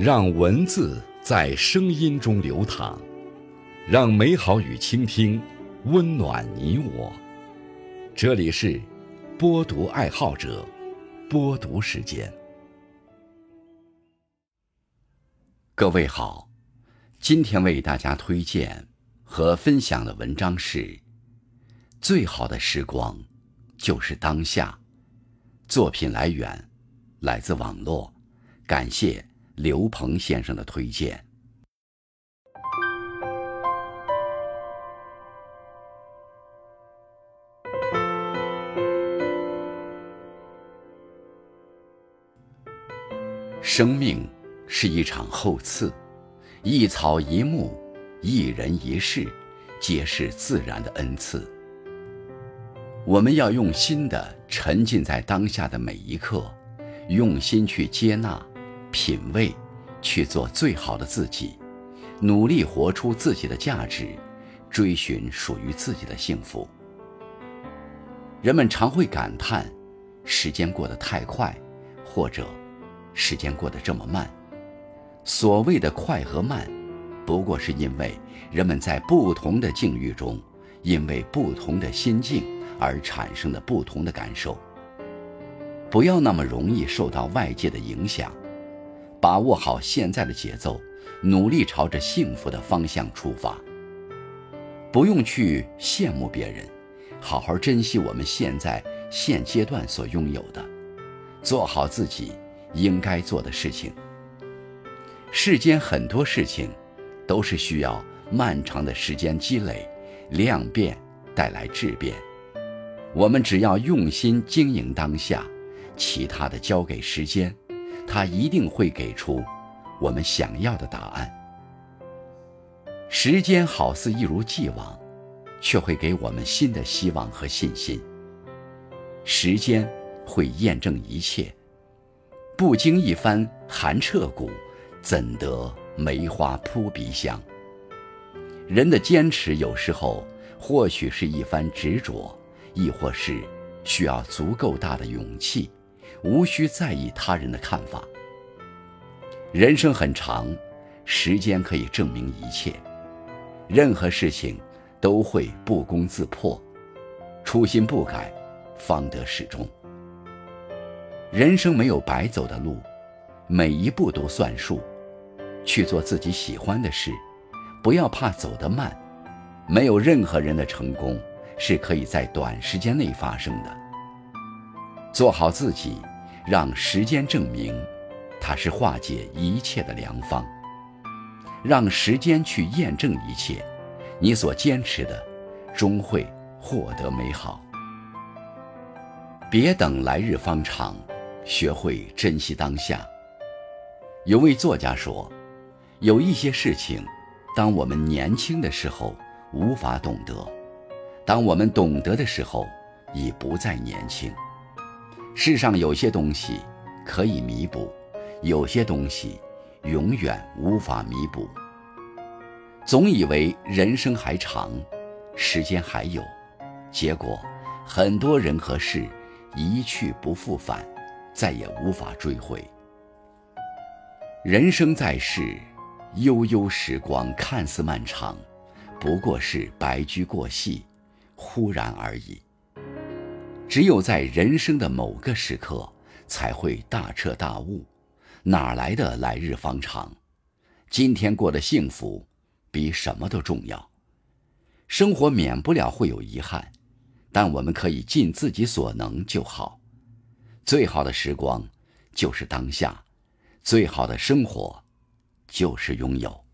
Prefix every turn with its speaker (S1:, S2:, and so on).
S1: 让文字在声音中流淌，让美好与倾听温暖你我。这里是播读爱好者播读时间。各位好，今天为大家推荐和分享的文章是：最好的时光就是当下。作品来源来自网络，感谢刘鹏先生的推荐。生命是一场厚赐，一草一木，一人一事，皆是自然的恩赐。我们要用心的沉浸在当下的每一刻，用心去接纳、品味，去做最好的自己，努力活出自己的价值，追寻属于自己的幸福。人们常会感叹，时间过得太快，或者时间过得这么慢。所谓的快和慢，不过是因为人们在不同的境遇中，因为不同的心境。而产生的不同的感受。不要那么容易受到外界的影响，把握好现在的节奏，努力朝着幸福的方向出发。不用去羡慕别人，好好珍惜我们现在现阶段所拥有的，做好自己应该做的事情。世间很多事情，都是需要漫长的时间积累，量变带来质变。我们只要用心经营当下，其他的交给时间，他一定会给出我们想要的答案。时间好似一如既往，却会给我们新的希望和信心。时间会验证一切，不经一番寒彻骨，怎得梅花扑鼻香？人的坚持有时候或许是一番执着。亦或是需要足够大的勇气，无需在意他人的看法。人生很长，时间可以证明一切，任何事情都会不攻自破。初心不改，方得始终。人生没有白走的路，每一步都算数。去做自己喜欢的事，不要怕走得慢。没有任何人的成功。是可以在短时间内发生的。做好自己，让时间证明，它是化解一切的良方。让时间去验证一切，你所坚持的，终会获得美好。别等来日方长，学会珍惜当下。有位作家说，有一些事情，当我们年轻的时候无法懂得。当我们懂得的时候，已不再年轻。世上有些东西可以弥补，有些东西永远无法弥补。总以为人生还长，时间还有，结果很多人和事一去不复返，再也无法追回。人生在世，悠悠时光看似漫长，不过是白驹过隙。忽然而已。只有在人生的某个时刻，才会大彻大悟，哪来的来日方长？今天过得幸福，比什么都重要。生活免不了会有遗憾，但我们可以尽自己所能就好。最好的时光，就是当下；最好的生活，就是拥有。